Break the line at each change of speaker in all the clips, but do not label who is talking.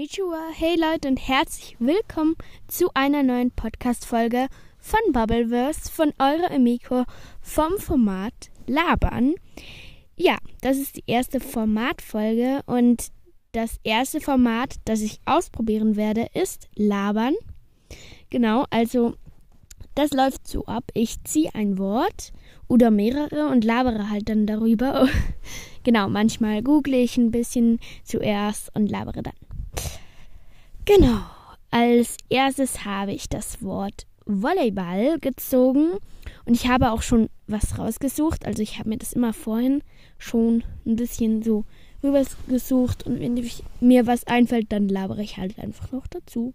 Konnichiwa, hey Leute und herzlich willkommen zu einer neuen Podcast-Folge von Bubbleverse von eurer Emiko vom Format Labern. Ja, das ist die erste Formatfolge und das erste Format, das ich ausprobieren werde, ist Labern. Genau, also das läuft so ab. Ich ziehe ein Wort oder mehrere und labere halt dann darüber. genau, manchmal google ich ein bisschen zuerst und labere dann. Genau. Als erstes habe ich das Wort Volleyball gezogen und ich habe auch schon was rausgesucht. Also ich habe mir das immer vorhin schon ein bisschen so rübergesucht und wenn mir was einfällt, dann labere ich halt einfach noch dazu.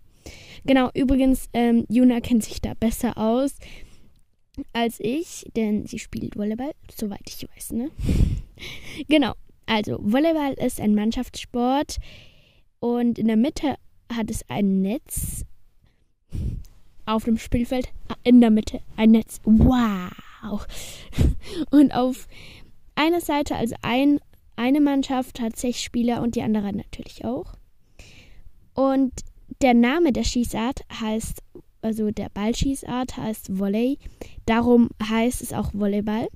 Genau, übrigens, ähm, Juna kennt sich da besser aus als ich, denn sie spielt Volleyball, soweit ich weiß, ne? genau, also Volleyball ist ein Mannschaftssport und in der Mitte hat es ein Netz auf dem Spielfeld. Ah, in der Mitte ein Netz. Wow! Und auf einer Seite, also ein, eine Mannschaft hat sechs Spieler und die andere natürlich auch. Und der Name der Schießart heißt, also der Ballschießart heißt Volley. Darum heißt es auch Volleyball.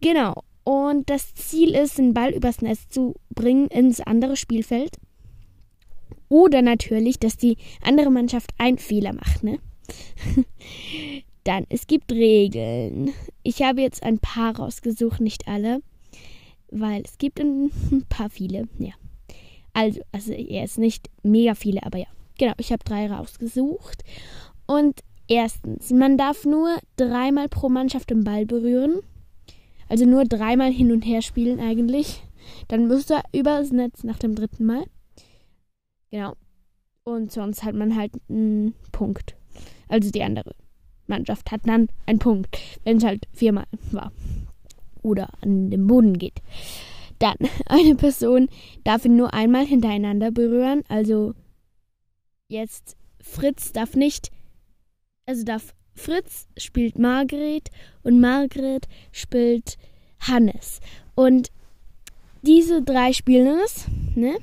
Genau. Und das Ziel ist, den Ball übers Netz zu bringen ins andere Spielfeld. Oder natürlich, dass die andere Mannschaft einen Fehler macht, ne? Dann, es gibt Regeln. Ich habe jetzt ein paar rausgesucht, nicht alle, weil es gibt ein paar viele, ja. Also, also jetzt nicht mega viele, aber ja. Genau, ich habe drei rausgesucht. Und erstens, man darf nur dreimal pro Mannschaft den Ball berühren. Also nur dreimal hin und her spielen eigentlich. Dann muss er übers Netz nach dem dritten Mal. Genau. Und sonst hat man halt einen Punkt. Also die andere Mannschaft hat dann einen Punkt, wenn es halt viermal war. Oder an den Boden geht. Dann, eine Person darf ihn nur einmal hintereinander berühren. Also jetzt Fritz darf nicht, also darf Fritz spielt Margret und Margret spielt Hannes. Und diese drei spielen es, ne?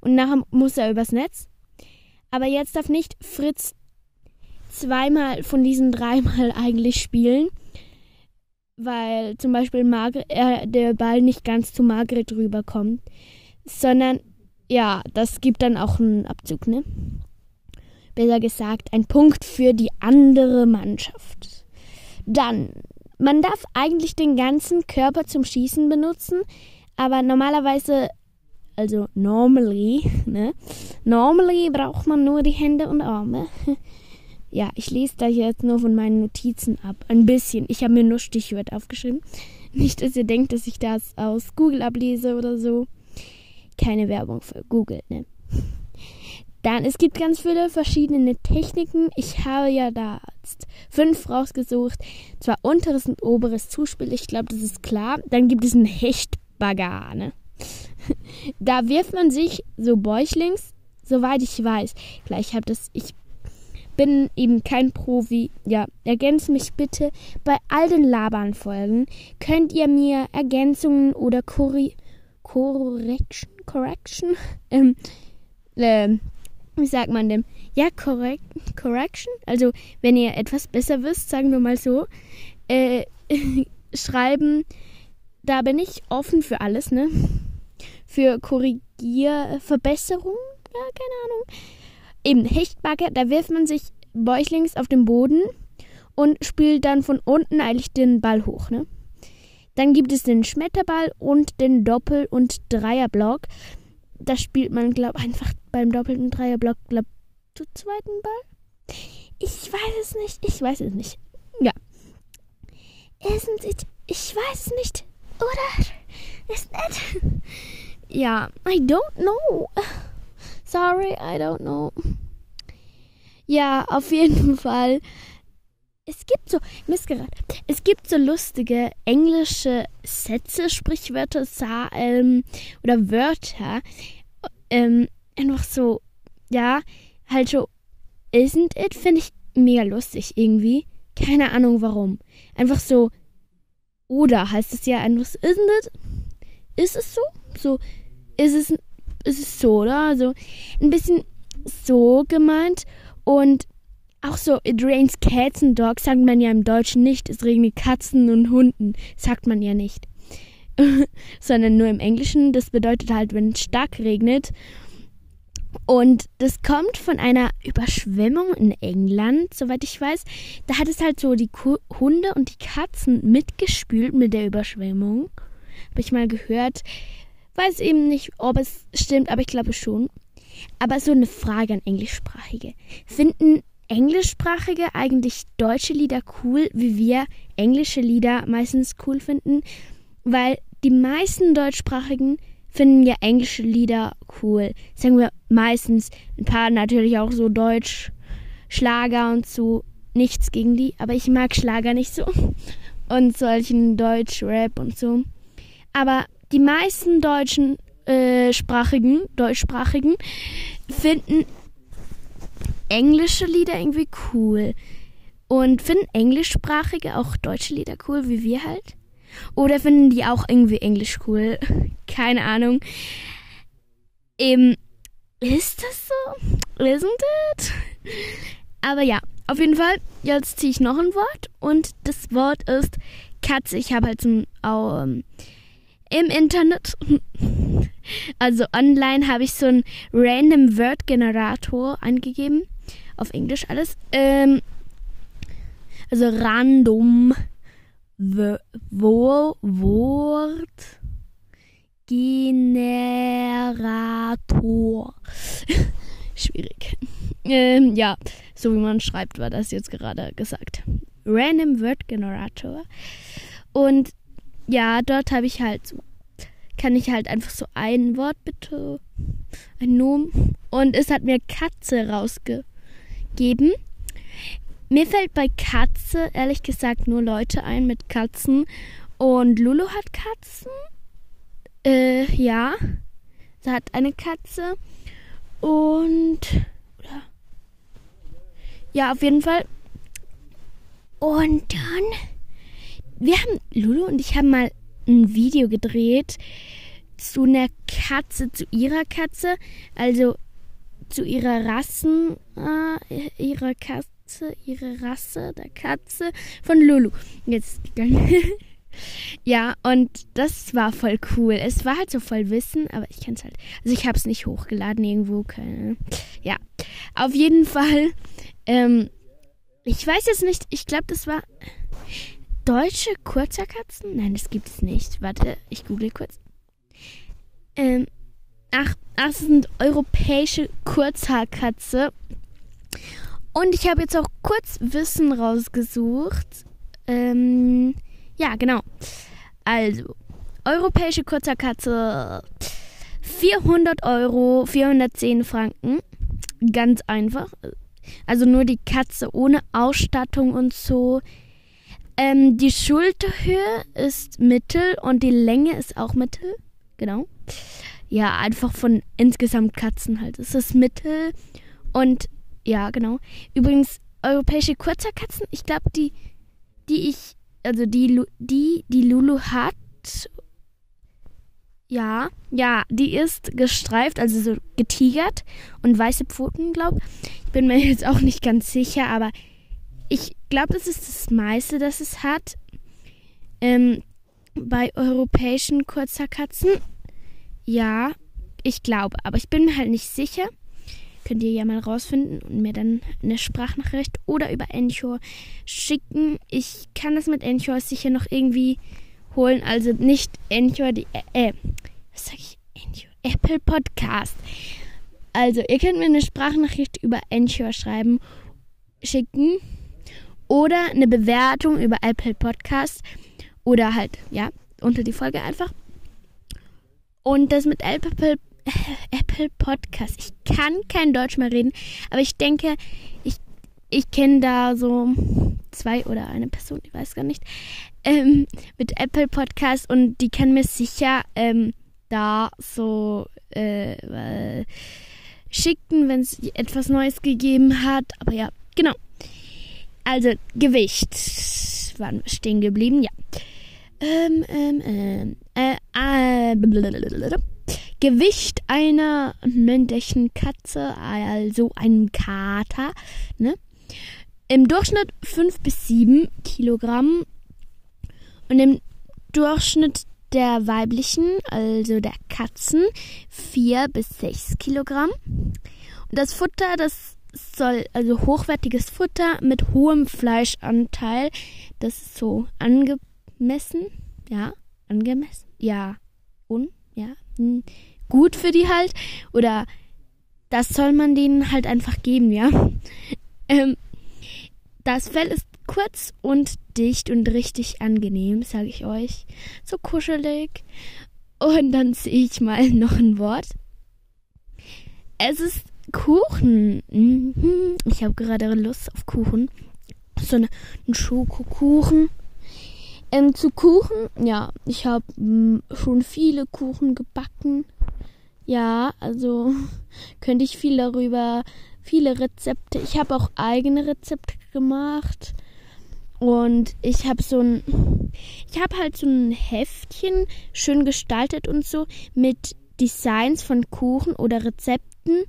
und nachher muss er übers Netz. Aber jetzt darf nicht Fritz zweimal von diesen dreimal eigentlich spielen, weil zum Beispiel Margret, äh, der Ball nicht ganz zu Margret rüberkommt, sondern ja, das gibt dann auch einen Abzug, ne? Besser gesagt, ein Punkt für die andere Mannschaft. Dann, man darf eigentlich den ganzen Körper zum Schießen benutzen, aber normalerweise also normally, ne? Normally braucht man nur die Hände und Arme. ja, ich lese da jetzt nur von meinen Notizen ab. Ein bisschen. Ich habe mir nur Stichwörter aufgeschrieben. Nicht, dass ihr denkt, dass ich das aus Google ablese oder so. Keine Werbung für Google, ne? Dann, es gibt ganz viele verschiedene Techniken. Ich habe ja da fünf rausgesucht. Zwar unteres und oberes Zuspiel, ich glaube, das ist klar. Dann gibt es einen Hechtbagger, ne? da wirft man sich so bäuchlings, soweit ich weiß. Gleich habt es, ich bin eben kein Profi. Ja, ergänzt mich bitte. Bei all den Labern-Folgen könnt ihr mir Ergänzungen oder Corri Correction, Correction, ähm, äh, wie sagt man dem? Ja, correct, Correction. Also, wenn ihr etwas besser wisst, sagen wir mal so, äh, schreiben. Da bin ich offen für alles, ne? für Korrigierverbesserung. Ja, keine Ahnung. Eben Hechtbacke, da wirft man sich bäuchlings auf den Boden und spielt dann von unten eilig den Ball hoch. Ne? Dann gibt es den Schmetterball und den Doppel- und Dreierblock. Da spielt man, glaube ich, einfach beim Doppel- und Dreierblock, glaube zu zweiten Ball. Ich weiß es nicht. Ich weiß es nicht. Ja. Isn't it? Ich weiß es nicht. Oder? Ist nicht? Ja, I don't know. Sorry, I don't know. Ja, auf jeden Fall. Es gibt so, missgerät, es gibt so lustige englische Sätze, Sprichwörter, ähm, oder Wörter. Ähm, einfach so, ja, halt so, isn't it, finde ich mega lustig irgendwie. Keine Ahnung warum. Einfach so, oder heißt es ja einfach, isn't it? Ist es so? So, ist es, ist es so, oder? Also ein bisschen so gemeint. Und auch so, it rains cats and dogs sagt man ja im Deutschen nicht. Es regnet Katzen und Hunden, sagt man ja nicht. Sondern nur im Englischen. Das bedeutet halt, wenn es stark regnet. Und das kommt von einer Überschwemmung in England, soweit ich weiß. Da hat es halt so die Hunde und die Katzen mitgespült mit der Überschwemmung. Habe ich mal gehört. Weiß eben nicht, ob es stimmt, aber ich glaube schon. Aber so eine Frage an Englischsprachige. Finden Englischsprachige eigentlich deutsche Lieder cool, wie wir englische Lieder meistens cool finden? Weil die meisten Deutschsprachigen finden ja englische Lieder cool. Sagen wir meistens. Ein paar natürlich auch so Deutsch, Schlager und so. Nichts gegen die, aber ich mag Schlager nicht so. Und solchen Deutsch-Rap und so. Aber die meisten deutschen äh, sprachigen, deutschsprachigen finden englische Lieder irgendwie cool. Und finden englischsprachige auch deutsche Lieder cool, wie wir halt? Oder finden die auch irgendwie Englisch cool? Keine Ahnung. Eben, ist das so? Isn't it? Aber ja, auf jeden Fall, jetzt ziehe ich noch ein Wort und das Wort ist Katze. Ich habe halt zum, ähm, im Internet, also online, habe ich so einen Random Word Generator eingegeben. Auf Englisch alles. Ähm, also random Wort Generator. Schwierig. Ähm, ja, so wie man schreibt, war das jetzt gerade gesagt. Random Word Generator. Und ja, dort habe ich halt so, kann ich halt einfach so ein Wort bitte, ein Nomen. Und es hat mir Katze rausgegeben. Mir fällt bei Katze ehrlich gesagt nur Leute ein mit Katzen. Und Lulu hat Katzen. Äh, ja. Sie hat eine Katze. Und. Oder? Ja, auf jeden Fall. Und dann. Wir haben. Lulu und ich haben mal ein Video gedreht zu einer Katze, zu ihrer Katze. Also zu ihrer Rassen, äh, ihrer Katze Katze, ihre Rasse der Katze von Lulu. Jetzt gegangen. ja, und das war voll cool. Es war halt so voll Wissen, aber ich kann es halt. Also ich habe es nicht hochgeladen irgendwo. Keine, ja, auf jeden Fall. Ähm, ich weiß jetzt nicht. Ich glaube, das war deutsche Kurzerkatzen. Nein, das gibt es nicht. Warte, ich google kurz. Ähm, ach, das sind europäische Kurzhaarkatze. Und ich habe jetzt auch kurz Wissen rausgesucht. Ähm, ja, genau. Also, europäische Kurzerkatze 400 Euro, 410 Franken. Ganz einfach. Also nur die Katze ohne Ausstattung und so. Ähm, die Schulterhöhe ist mittel und die Länge ist auch mittel. Genau. Ja, einfach von insgesamt Katzen halt. Es ist mittel und ja, genau. Übrigens, europäische Kurzhaarkatzen, ich glaube, die, die ich, also die, die, die Lulu hat, ja, ja, die ist gestreift, also so getigert und weiße Pfoten, glaube ich. bin mir jetzt auch nicht ganz sicher, aber ich glaube, das ist das meiste, das es hat. Ähm, bei europäischen Kurzhaarkatzen, ja, ich glaube, aber ich bin mir halt nicht sicher. Könnt ihr ja mal rausfinden und mir dann eine Sprachnachricht oder über Anchor schicken. Ich kann das mit Anchor sicher noch irgendwie holen. Also nicht Anchor, die, äh, was sag ich? Anchor, Apple Podcast. Also ihr könnt mir eine Sprachnachricht über Anchor schreiben, schicken oder eine Bewertung über Apple Podcast oder halt, ja, unter die Folge einfach. Und das mit Apple Apple Podcast. Ich kann kein Deutsch mehr reden, aber ich denke, ich, ich kenne da so zwei oder eine Person, ich weiß gar nicht, ähm, mit Apple Podcast und die kann mir sicher ähm, da so äh, schicken, wenn es etwas Neues gegeben hat. Aber ja, genau. Also Gewicht. Waren wir stehen geblieben? Ja. Ähm, ähm, ähm, äh, äh, Gewicht einer männlichen Katze, also einem Kater, ne? Im Durchschnitt 5 bis 7 Kilogramm und im Durchschnitt der weiblichen, also der Katzen, 4 bis 6 Kilogramm. Und das Futter, das soll also hochwertiges Futter mit hohem Fleischanteil, das ist so angemessen, ja, angemessen, ja, und, ja, hm, gut für die halt, oder das soll man denen halt einfach geben, ja. Ähm, das Fell ist kurz und dicht und richtig angenehm, sage ich euch. So kuschelig. Und dann sehe ich mal noch ein Wort. Es ist Kuchen. Mhm. Ich habe gerade Lust auf Kuchen. So eine, einen Schokokuchen. Ähm, zu Kuchen, ja, ich habe hm, schon viele Kuchen gebacken. Ja, also könnte ich viel darüber, viele Rezepte. Ich habe auch eigene Rezepte gemacht. Und ich habe so ein, ich habe halt so ein Heftchen schön gestaltet und so mit Designs von Kuchen oder Rezepten,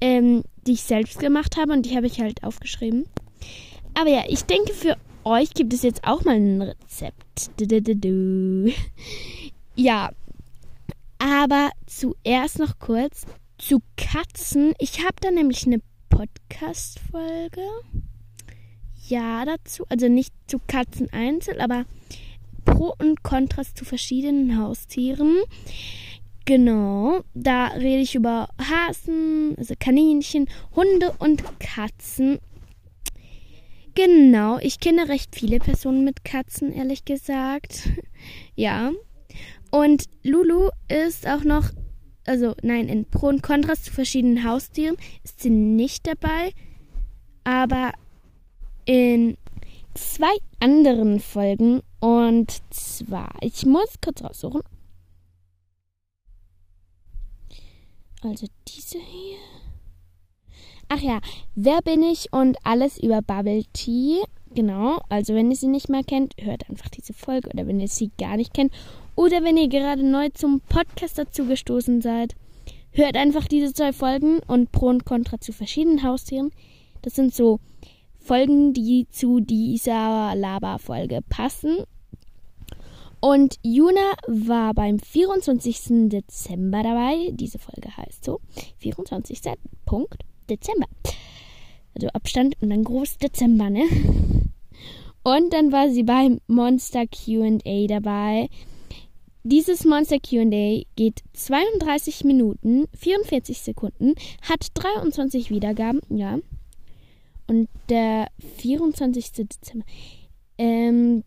ähm, die ich selbst gemacht habe und die habe ich halt aufgeschrieben. Aber ja, ich denke, für euch gibt es jetzt auch mal ein Rezept. Ja, aber zuerst noch kurz zu Katzen. Ich habe da nämlich eine Podcast-Folge ja dazu. Also nicht zu Katzen einzeln, aber Pro und Kontrast zu verschiedenen Haustieren. Genau, da rede ich über Hasen, also Kaninchen, Hunde und Katzen. Genau, ich kenne recht viele Personen mit Katzen, ehrlich gesagt. ja. Und Lulu ist auch noch, also nein, in Pro und Kontrast zu verschiedenen Haustieren ist sie nicht dabei. Aber in zwei anderen Folgen. Und zwar, ich muss kurz raussuchen. Also diese hier. Ach ja, wer bin ich und alles über Bubble Tea. Genau, also wenn ihr sie nicht mehr kennt, hört einfach diese Folge oder wenn ihr sie gar nicht kennt oder wenn ihr gerade neu zum Podcast dazu gestoßen seid, hört einfach diese zwei Folgen und Pro und Contra zu verschiedenen Haustieren. Das sind so Folgen, die zu dieser Lava-Folge passen. Und Juna war beim 24. Dezember dabei. Diese Folge heißt so. 24. Punkt Dezember. Also Abstand und dann groß Dezember, ne? Und dann war sie beim Monster QA dabei. Dieses Monster QA geht 32 Minuten, 44 Sekunden, hat 23 Wiedergaben, ja. Und der 24. Dezember. Ähm,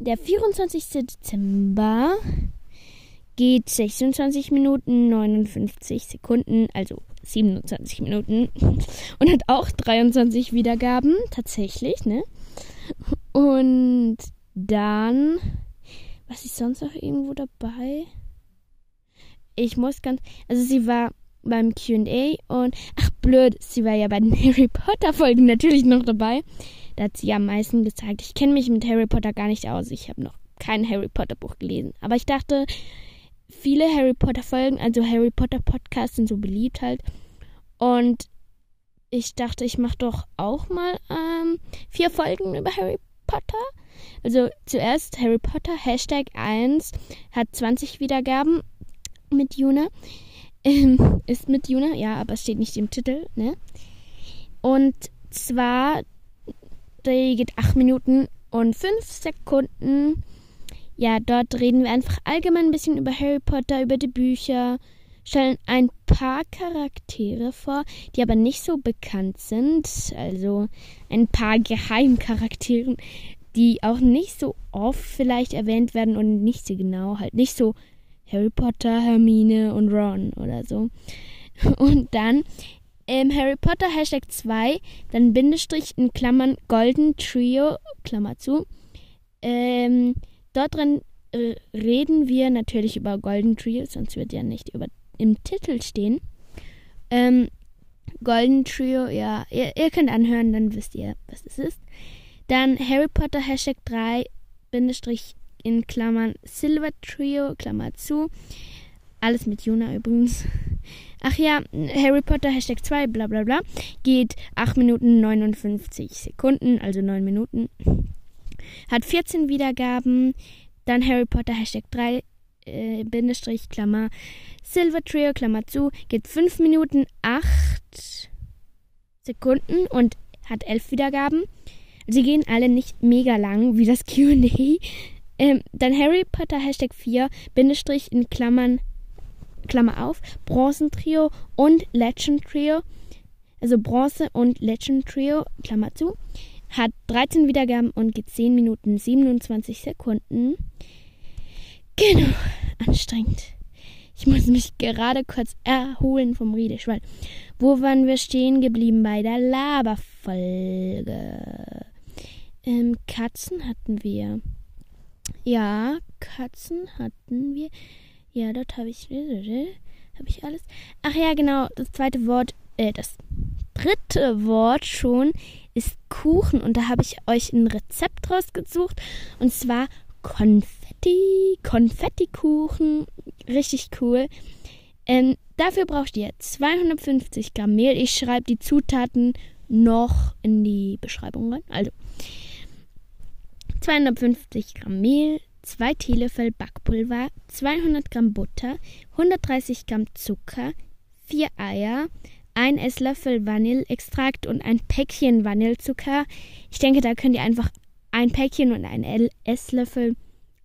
der 24. Dezember geht 26 Minuten 59 Sekunden, also 27 Minuten und hat auch 23 Wiedergaben, tatsächlich, ne? Und dann, was ist sonst noch irgendwo dabei? Ich muss ganz, also sie war beim QA und ach blöd, sie war ja bei den Harry Potter Folgen natürlich noch dabei. Da hat sie am meisten gezeigt. Ich kenne mich mit Harry Potter gar nicht aus. Ich habe noch kein Harry Potter Buch gelesen. Aber ich dachte, viele Harry Potter Folgen, also Harry Potter Podcasts sind so beliebt halt. Und ich dachte, ich mache doch auch mal ähm, vier Folgen über Harry Potter. Also zuerst Harry Potter, Hashtag 1, hat 20 Wiedergaben mit Juna. Ähm, ist mit Juna, ja, aber steht nicht im Titel, ne? Und zwar, die geht 8 Minuten und 5 Sekunden. Ja, dort reden wir einfach allgemein ein bisschen über Harry Potter, über die Bücher, stellen ein paar Charaktere vor, die aber nicht so bekannt sind. Also ein paar Geheimcharakteren, die auch nicht so oft vielleicht erwähnt werden und nicht so genau, halt nicht so Harry Potter, Hermine und Ron oder so. Und dann ähm, Harry Potter Hashtag 2, dann Bindestrich in Klammern Golden Trio, Klammer zu. Ähm, dort drin äh, reden wir natürlich über Golden Trio, sonst wird ja nicht über, im Titel stehen. Ähm, Golden Trio, ja, ihr, ihr könnt anhören, dann wisst ihr, was es ist. Dann Harry Potter Hashtag 3, Bindestrich in Klammern Silver Trio, Klammer zu. Alles mit Juna übrigens. Ach ja, Harry Potter Hashtag 2, bla bla bla. Geht 8 Minuten 59 Sekunden, also 9 Minuten. Hat 14 Wiedergaben. Dann Harry Potter Hashtag 3, äh, Bindestrich, Klammer, Silver Trio, Klammer zu. Geht 5 Minuten 8 Sekunden und hat 11 Wiedergaben. Sie gehen alle nicht mega lang, wie das QA. Ähm, dann Harry Potter Hashtag 4, Bindestrich in Klammern Klammer auf, Bronzentrio und Legend Trio, also Bronze und Legend Trio, Klammer zu, hat 13 Wiedergaben und geht 10 Minuten 27 Sekunden. Genau, anstrengend. Ich muss mich gerade kurz erholen vom Redeschwall. Wo waren wir stehen geblieben bei der Laberfolge? Ähm, Katzen hatten wir. Ja, Katzen hatten wir. Ja, dort habe ich. Habe ich alles? Ach ja, genau. Das zweite Wort, äh, das dritte Wort schon ist Kuchen. Und da habe ich euch ein Rezept rausgesucht. Und zwar Konfetti. Konfettikuchen. Richtig cool. Ähm, dafür braucht ihr 250 Gramm Mehl. Ich schreibe die Zutaten noch in die Beschreibung rein. Also 250 Gramm Mehl, 2 Teelöffel Backpulver, 200 Gramm Butter, 130 Gramm Zucker, 4 Eier, 1 Esslöffel Vanilleextrakt und ein Päckchen Vanillezucker. Ich denke, da könnt ihr einfach ein Päckchen und ein Esslöffel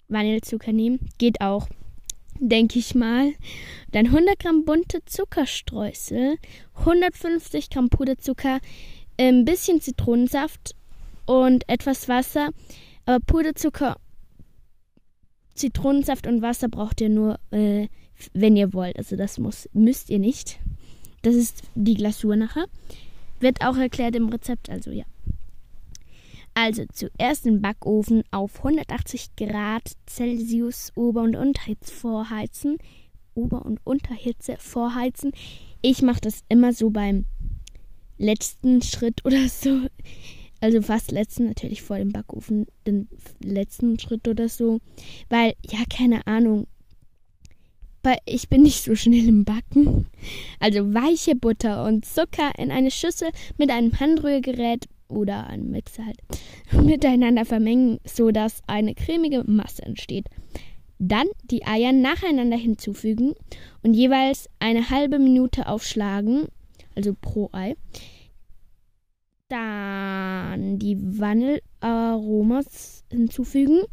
Vanillezucker nehmen. Geht auch, denke ich mal. Dann 100 Gramm bunte Zuckerstreusel, 150 Gramm Puderzucker, ein bisschen Zitronensaft und etwas Wasser. Aber Puderzucker Zitronensaft und Wasser braucht ihr nur, äh, wenn ihr wollt. Also das muss, müsst ihr nicht. Das ist die Glasur nachher. Wird auch erklärt im Rezept, also ja. Also zuerst den Backofen auf 180 Grad Celsius Ober- und Unterhitze vorheizen. Ober- und Unterhitze vorheizen. Ich mache das immer so beim letzten Schritt oder so. Also fast letzten, natürlich vor dem Backofen, den letzten Schritt oder so. Weil, ja, keine Ahnung. Ich bin nicht so schnell im Backen. Also weiche Butter und Zucker in eine Schüssel mit einem Handrührgerät oder einem Mixer halt miteinander vermengen, sodass eine cremige Masse entsteht. Dann die Eier nacheinander hinzufügen und jeweils eine halbe Minute aufschlagen, also pro Ei. Dann die Vanillearomas hinzufügen.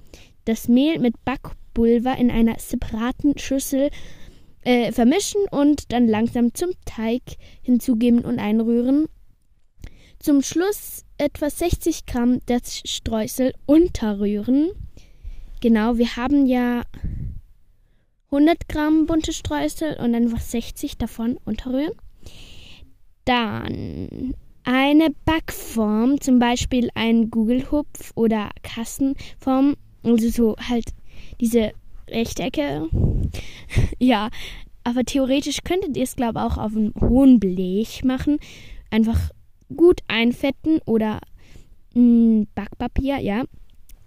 Das Mehl mit Backpulver in einer separaten Schüssel äh, vermischen und dann langsam zum Teig hinzugeben und einrühren. Zum Schluss etwa 60 Gramm das Streusel unterrühren. Genau, wir haben ja 100 Gramm bunte Streusel und einfach 60 davon unterrühren. Dann eine Backform, zum Beispiel ein Google-Hupf oder Kassenform, also so halt diese Rechtecke. ja, aber theoretisch könntet ihr es, glaube ich, auch auf einem hohen Blech machen. Einfach gut einfetten oder mh, Backpapier, ja.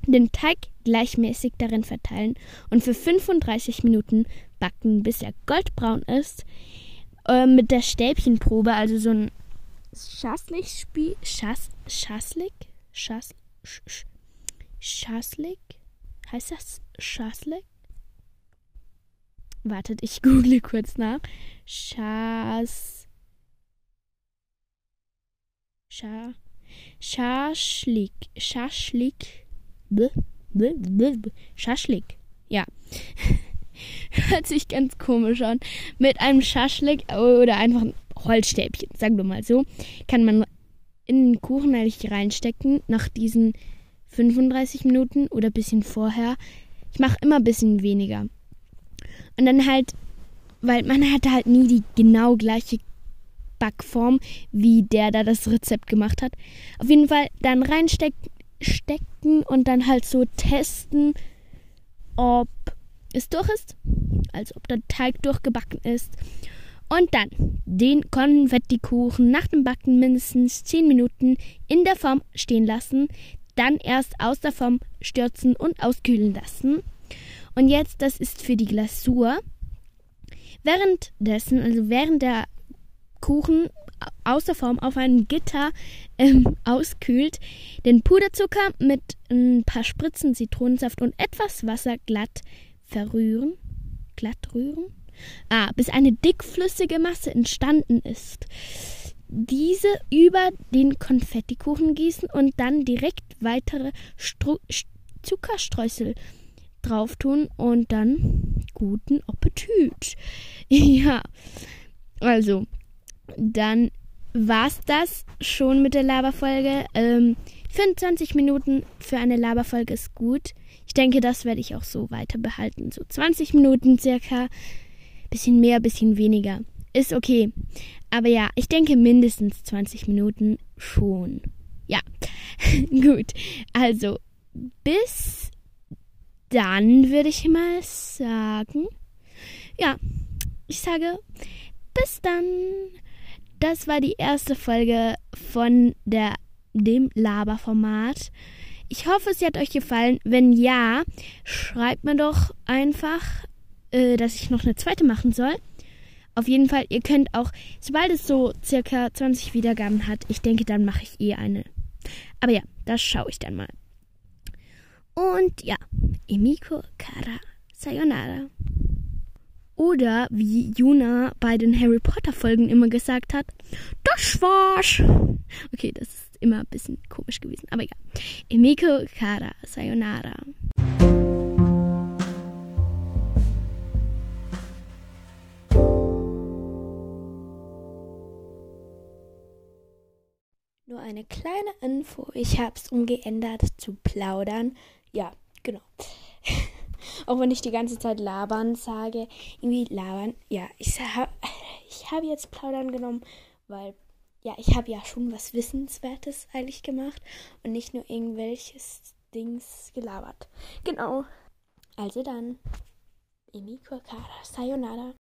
Den Teig gleichmäßig darin verteilen und für 35 Minuten backen, bis er goldbraun ist. Äh, mit der Stäbchenprobe, also so ein Schaslik-Spiel. Schas, Schaslik? Schas, Sch, Schaslik? Heißt das Schaslik? Wartet, ich google kurz nach. Schas. Scha. Schaschlik. Schaschlik. Schaschlik. Ja. Hört sich ganz komisch an. Mit einem Schaschlik oder einfach ein Holzstäbchen, sagen wir mal so, kann man in den Kuchen eigentlich reinstecken nach diesen 35 Minuten oder ein bisschen vorher. Ich mache immer ein bisschen weniger. Und dann halt, weil man hat halt nie die genau gleiche Backform, wie der da das Rezept gemacht hat. Auf jeden Fall dann reinstecken stecken und dann halt so testen, ob es durch ist. Also ob der Teig durchgebacken ist. Und dann den Konfettikuchen nach dem Backen mindestens 10 Minuten in der Form stehen lassen, dann erst aus der Form stürzen und auskühlen lassen. Und jetzt, das ist für die Glasur. währenddessen, also während der Kuchen aus der Form auf einem Gitter ähm, auskühlt, den Puderzucker mit ein paar Spritzen Zitronensaft und etwas Wasser glatt verrühren. Glatt rühren? Ah, bis eine dickflüssige Masse entstanden ist. Diese über den Konfettikuchen gießen und dann direkt weitere Stru Zuckerstreusel drauf tun und dann guten Appetit. ja, also dann war's das schon mit der Laberfolge. Ähm, 25 Minuten für eine Laberfolge ist gut. Ich denke, das werde ich auch so weiter behalten. So 20 Minuten circa. Bisschen mehr, bisschen weniger. Ist okay. Aber ja, ich denke mindestens 20 Minuten schon. Ja, gut. Also, bis dann würde ich mal sagen. Ja, ich sage bis dann. Das war die erste Folge von der, dem Laberformat. Ich hoffe, sie hat euch gefallen. Wenn ja, schreibt mir doch einfach, äh, dass ich noch eine zweite machen soll. Auf jeden Fall, ihr könnt auch, sobald es so circa 20 Wiedergaben hat, ich denke, dann mache ich eh eine. Aber ja, das schaue ich dann mal. Und ja, Emiko Kara Sayonara. Oder wie Juna bei den Harry Potter Folgen immer gesagt hat, das war's. Okay, das ist immer ein bisschen komisch gewesen, aber egal. Emiko Kara, Sayonara. Eine kleine Info, ich habe es umgeändert zu plaudern. Ja, genau. Auch wenn ich die ganze Zeit labern sage. Irgendwie labern. Ja, ich habe ich hab jetzt plaudern genommen, weil ja, ich habe ja schon was Wissenswertes eigentlich gemacht und nicht nur irgendwelches Dings gelabert. Genau. Also dann. Emi Kokara. Sayonara.